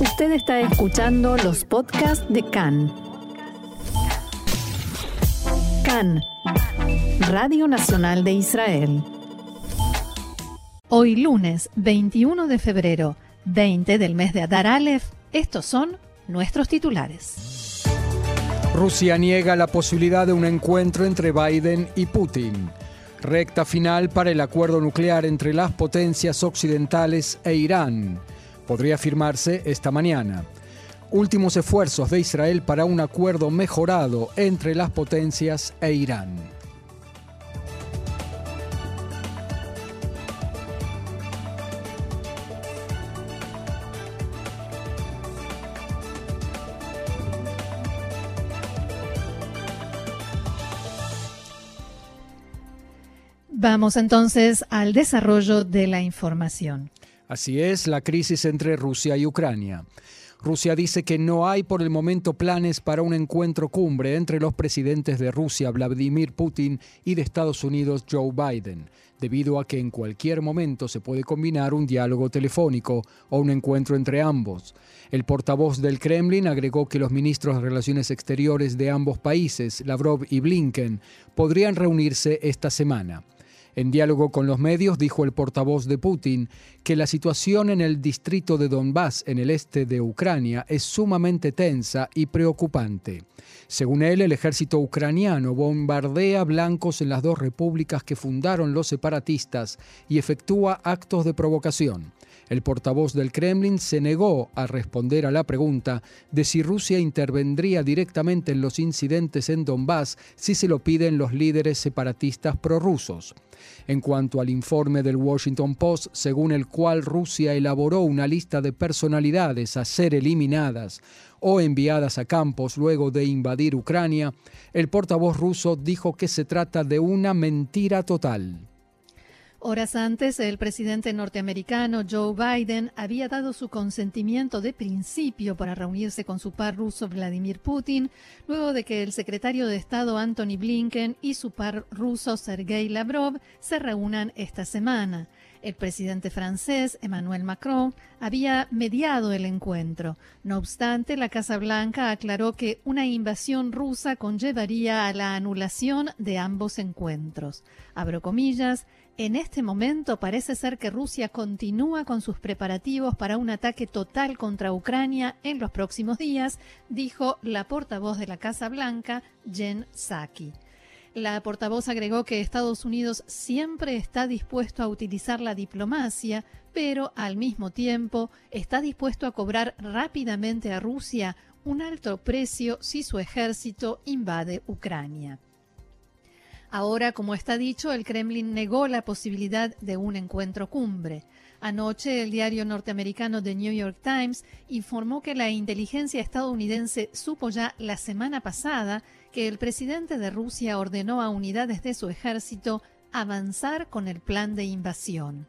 Usted está escuchando los podcasts de CAN. CAN, Radio Nacional de Israel. Hoy lunes 21 de febrero, 20 del mes de Adar Aleph, estos son nuestros titulares. Rusia niega la posibilidad de un encuentro entre Biden y Putin. Recta final para el acuerdo nuclear entre las potencias occidentales e Irán. Podría firmarse esta mañana. Últimos esfuerzos de Israel para un acuerdo mejorado entre las potencias e Irán. Vamos entonces al desarrollo de la información. Así es, la crisis entre Rusia y Ucrania. Rusia dice que no hay por el momento planes para un encuentro cumbre entre los presidentes de Rusia, Vladimir Putin, y de Estados Unidos, Joe Biden, debido a que en cualquier momento se puede combinar un diálogo telefónico o un encuentro entre ambos. El portavoz del Kremlin agregó que los ministros de Relaciones Exteriores de ambos países, Lavrov y Blinken, podrían reunirse esta semana. En diálogo con los medios, dijo el portavoz de Putin que la situación en el distrito de Donbass, en el este de Ucrania, es sumamente tensa y preocupante. Según él, el ejército ucraniano bombardea blancos en las dos repúblicas que fundaron los separatistas y efectúa actos de provocación. El portavoz del Kremlin se negó a responder a la pregunta de si Rusia intervendría directamente en los incidentes en Donbass si se lo piden los líderes separatistas prorrusos. En cuanto al informe del Washington Post, según el cual Rusia elaboró una lista de personalidades a ser eliminadas o enviadas a campos luego de invadir Ucrania, el portavoz ruso dijo que se trata de una mentira total. Horas antes, el presidente norteamericano Joe Biden había dado su consentimiento de principio para reunirse con su par ruso Vladimir Putin, luego de que el secretario de Estado Anthony Blinken y su par ruso Sergei Lavrov se reúnan esta semana. El presidente francés Emmanuel Macron había mediado el encuentro. No obstante, la Casa Blanca aclaró que una invasión rusa conllevaría a la anulación de ambos encuentros. Abro comillas, en este momento parece ser que Rusia continúa con sus preparativos para un ataque total contra Ucrania en los próximos días, dijo la portavoz de la Casa Blanca, Jen Psaki. La portavoz agregó que Estados Unidos siempre está dispuesto a utilizar la diplomacia, pero al mismo tiempo está dispuesto a cobrar rápidamente a Rusia un alto precio si su ejército invade Ucrania. Ahora, como está dicho, el Kremlin negó la posibilidad de un encuentro cumbre. Anoche, el diario norteamericano The New York Times informó que la inteligencia estadounidense supo ya la semana pasada que el presidente de Rusia ordenó a unidades de su ejército avanzar con el plan de invasión.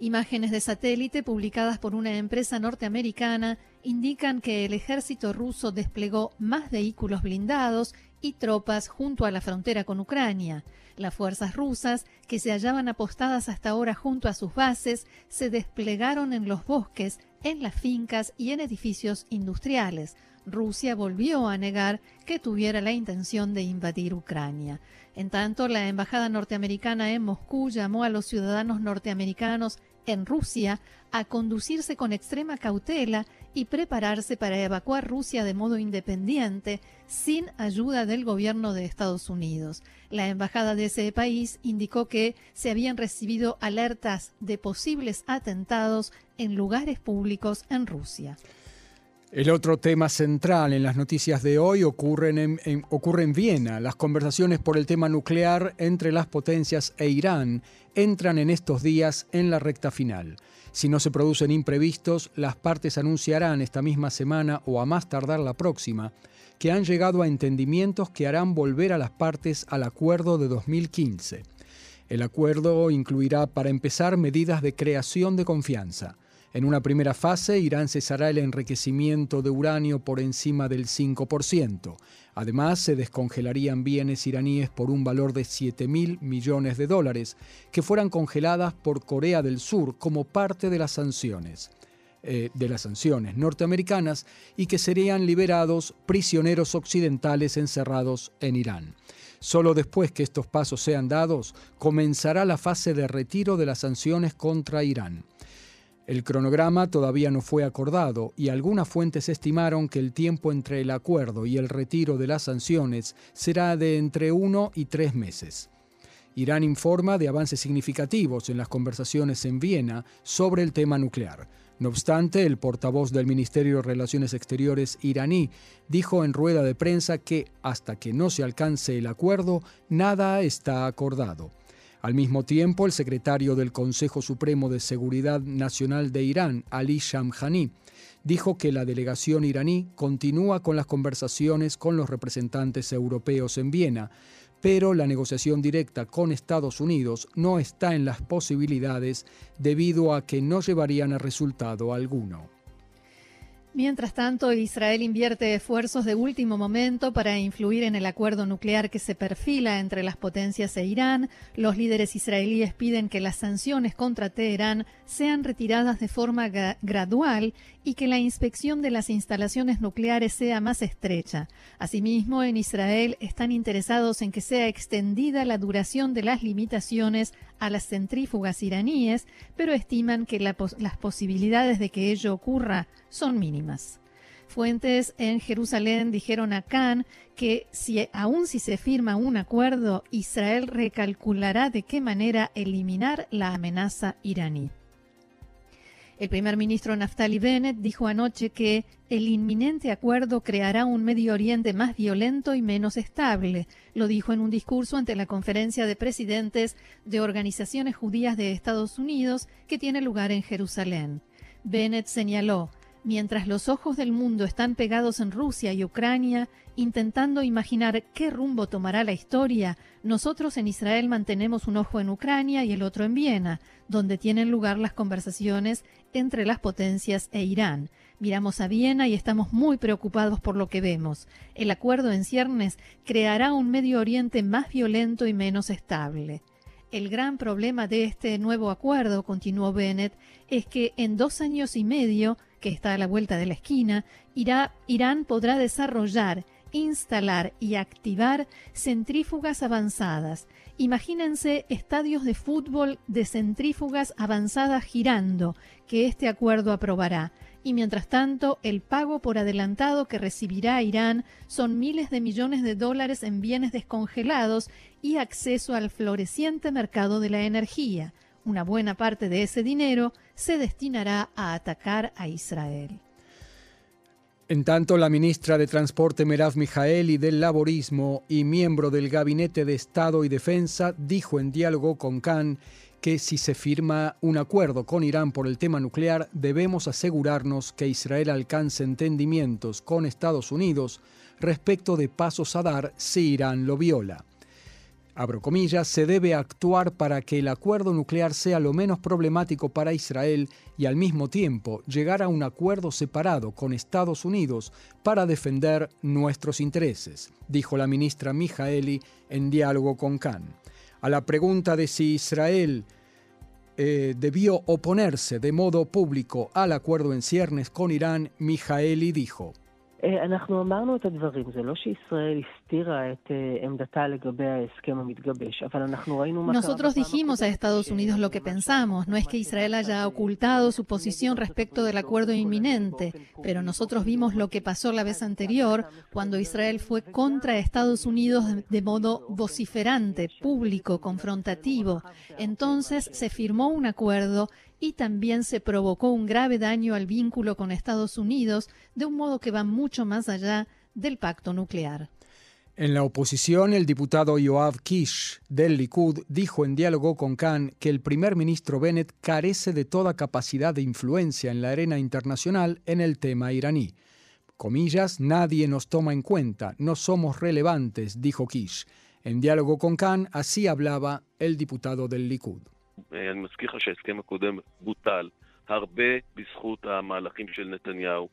Imágenes de satélite publicadas por una empresa norteamericana indican que el ejército ruso desplegó más vehículos blindados y tropas junto a la frontera con Ucrania. Las fuerzas rusas, que se hallaban apostadas hasta ahora junto a sus bases, se desplegaron en los bosques, en las fincas y en edificios industriales. Rusia volvió a negar que tuviera la intención de invadir Ucrania. En tanto, la embajada norteamericana en Moscú llamó a los ciudadanos norteamericanos en Rusia a conducirse con extrema cautela y prepararse para evacuar Rusia de modo independiente sin ayuda del gobierno de Estados Unidos. La embajada de ese país indicó que se habían recibido alertas de posibles atentados en lugares públicos en Rusia. El otro tema central en las noticias de hoy ocurre en, Viena. Las conversaciones por el tema nuclear entre las potencias e Irán entran en estos días en la recta final. Si no se producen imprevistos, las partes anunciarán esta misma semana o a más tardar la próxima que han llegado a entendimientos que harán volver a las partes al acuerdo de 2015. El acuerdo incluirá, para empezar, medidas de creación de confianza en una primera fase, Irán cesará el enriquecimiento de uranio por encima del 5%. Además, se descongelarían bienes iraníes por un valor de 7 mil millones de dólares, que fueran congeladas por Corea del Sur como parte de las sanciones. eh, de las sanciones norteamericanas y que serían liberados prisioneros occidentales encerrados en Irán. Solo después que estos pasos sean dados, comenzará la fase de retiro de las sanciones contra Irán. El cronograma todavía no fue acordado y algunas fuentes estimaron que el tiempo entre el acuerdo y el retiro de las sanciones será de entre uno y tres meses. Irán informa de avances significativos en las conversaciones en Viena sobre el tema nuclear. No obstante, el portavoz del Ministerio de Relaciones Exteriores iraní dijo en rueda de prensa que hasta que no se alcance el acuerdo, nada está acordado. Al mismo tiempo, el secretario del Consejo Supremo de Seguridad Nacional de Irán, Ali Shamkhani, dijo que la delegación iraní continúa con las conversaciones con los representantes europeos en Viena, pero la negociación directa con Estados Unidos no está en las posibilidades debido a que no llevarían a resultado alguno. Mientras tanto, Israel invierte esfuerzos de último momento para influir en el acuerdo nuclear que se perfila entre las potencias e Irán. Los líderes israelíes piden que las sanciones contra Teherán sean retiradas de forma gradual y que la inspección de las instalaciones nucleares sea más estrecha. Asimismo, en Israel están interesados en que sea extendida la duración de las limitaciones a las centrífugas iraníes, pero estiman que las posibilidades de que ello ocurra son mínimas. Fuentes en Jerusalén dijeron a Khan que si, aun si se firma un acuerdo, Israel recalculará de qué manera eliminar la amenaza iraní. El primer ministro Naftali Bennett dijo anoche que el inminente acuerdo creará un Medio Oriente más violento y menos estable. Lo dijo en un discurso ante la conferencia de presidentes de organizaciones judías de Estados Unidos que tiene lugar en Jerusalén. Bennett señaló, Mientras los ojos del mundo están pegados en Rusia y Ucrania, intentando imaginar qué rumbo tomará la historia, nosotros en Israel mantenemos un ojo en Ucrania y el otro en Viena, donde tienen lugar las conversaciones entre las potencias e Irán. Miramos a Viena y estamos muy preocupados por lo que vemos. El acuerdo en ciernes creará un Medio Oriente más violento y menos estable. El gran problema de este nuevo acuerdo, continuó Bennett, es que en dos años y medio, que está a la vuelta de la esquina, Irán podrá desarrollar, instalar y activar centrífugas avanzadas. Imagínense estadios de fútbol de centrífugas avanzadas girando, que este acuerdo aprobará y mientras tanto el pago por adelantado que recibirá Irán son miles de millones de dólares en bienes descongelados y acceso al floreciente mercado de la energía. Una buena parte de ese dinero se destinará a atacar a Israel. En tanto, la ministra de Transporte Merav Mijaeli del Laborismo y miembro del Gabinete de Estado y Defensa dijo en diálogo con Khan que si se firma un acuerdo con Irán por el tema nuclear, debemos asegurarnos que Israel alcance entendimientos con Estados Unidos respecto de pasos a dar si Irán lo viola. Abro se debe actuar para que el acuerdo nuclear sea lo menos problemático para Israel y al mismo tiempo llegar a un acuerdo separado con Estados Unidos para defender nuestros intereses, dijo la ministra Mijaeli en diálogo con Khan. A la pregunta de si Israel eh, debió oponerse de modo público al acuerdo en ciernes con Irán, Mijaeli dijo, nosotros dijimos a Estados Unidos lo que pensamos. No es que Israel haya ocultado su posición respecto del acuerdo inminente, pero nosotros vimos lo que pasó la vez anterior cuando Israel fue contra Estados Unidos de modo vociferante, público, confrontativo. Entonces se firmó un acuerdo y también se provocó un grave daño al vínculo con Estados Unidos de un modo que va mucho más allá del pacto nuclear. En la oposición, el diputado Yoav Kish del Likud dijo en diálogo con Khan que el primer ministro Bennett carece de toda capacidad de influencia en la arena internacional en el tema iraní. Comillas, nadie nos toma en cuenta, no somos relevantes, dijo Kish. En diálogo con Khan, así hablaba el diputado del Likud. אני מזכיר לך שההסכם הקודם בוטל הרבה בזכות המהלכים של נתניהו.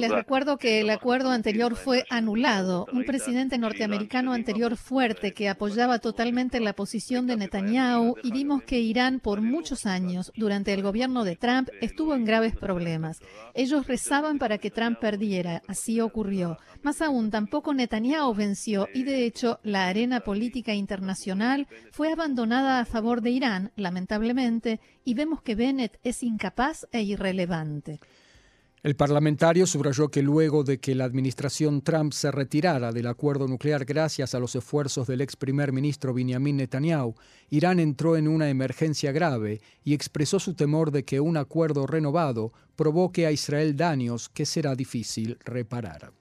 Les recuerdo que el acuerdo anterior fue anulado. Un presidente norteamericano anterior fuerte que apoyaba totalmente la posición de Netanyahu y vimos que Irán por muchos años, durante el gobierno de Trump, estuvo en graves problemas. Ellos rezaban para que Trump perdiera. Así ocurrió. Más aún, tampoco Netanyahu venció y de hecho la arena política internacional fue abandonada a favor de Irán, lamentablemente, y vemos que Bennett es incapaz e irrelevante. El parlamentario subrayó que luego de que la administración Trump se retirara del acuerdo nuclear gracias a los esfuerzos del ex primer ministro Benjamin Netanyahu, Irán entró en una emergencia grave y expresó su temor de que un acuerdo renovado provoque a Israel daños que será difícil reparar.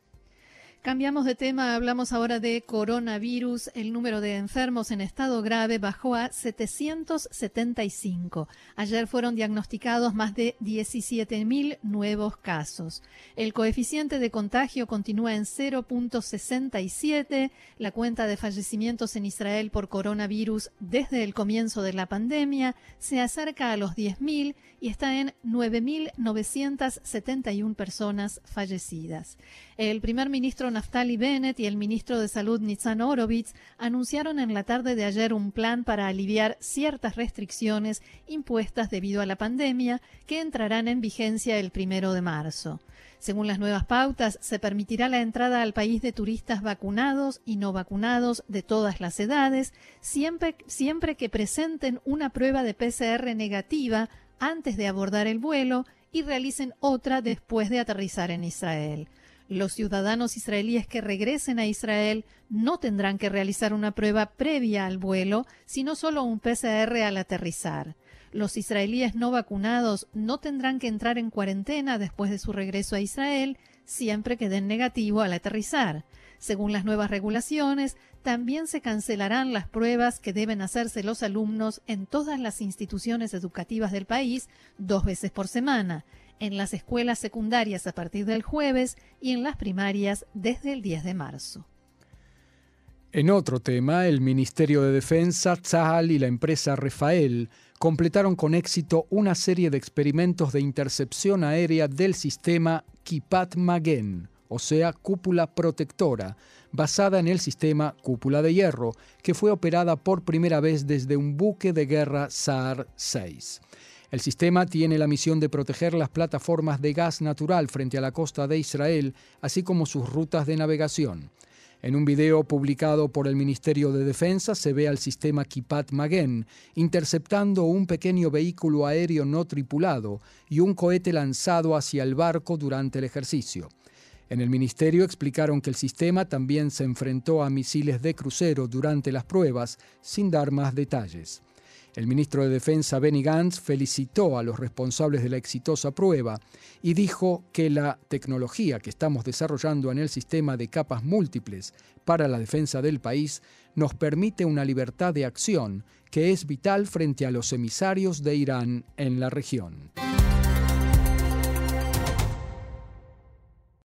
Cambiamos de tema, hablamos ahora de coronavirus. El número de enfermos en estado grave bajó a 775. Ayer fueron diagnosticados más de 17.000 nuevos casos. El coeficiente de contagio continúa en 0.67. La cuenta de fallecimientos en Israel por coronavirus desde el comienzo de la pandemia se acerca a los 10.000 y está en 9.971 personas fallecidas. El primer ministro Naftali Bennett y el ministro de Salud Nitzan Orovitz anunciaron en la tarde de ayer un plan para aliviar ciertas restricciones impuestas debido a la pandemia que entrarán en vigencia el primero de marzo. Según las nuevas pautas, se permitirá la entrada al país de turistas vacunados y no vacunados de todas las edades, siempre, siempre que presenten una prueba de PCR negativa antes de abordar el vuelo y realicen otra después de aterrizar en Israel. Los ciudadanos israelíes que regresen a Israel no tendrán que realizar una prueba previa al vuelo, sino solo un PCR al aterrizar. Los israelíes no vacunados no tendrán que entrar en cuarentena después de su regreso a Israel, siempre que den negativo al aterrizar. Según las nuevas regulaciones, también se cancelarán las pruebas que deben hacerse los alumnos en todas las instituciones educativas del país dos veces por semana en las escuelas secundarias a partir del jueves y en las primarias desde el 10 de marzo. En otro tema, el Ministerio de Defensa, Tzahal y la empresa Rafael completaron con éxito una serie de experimentos de intercepción aérea del sistema Kipat Magen, o sea, cúpula protectora, basada en el sistema cúpula de hierro, que fue operada por primera vez desde un buque de guerra SAR 6. El sistema tiene la misión de proteger las plataformas de gas natural frente a la costa de Israel, así como sus rutas de navegación. En un video publicado por el Ministerio de Defensa se ve al sistema Kipat Magen interceptando un pequeño vehículo aéreo no tripulado y un cohete lanzado hacia el barco durante el ejercicio. En el ministerio explicaron que el sistema también se enfrentó a misiles de crucero durante las pruebas, sin dar más detalles. El ministro de Defensa Benny Gantz felicitó a los responsables de la exitosa prueba y dijo que la tecnología que estamos desarrollando en el sistema de capas múltiples para la defensa del país nos permite una libertad de acción que es vital frente a los emisarios de Irán en la región.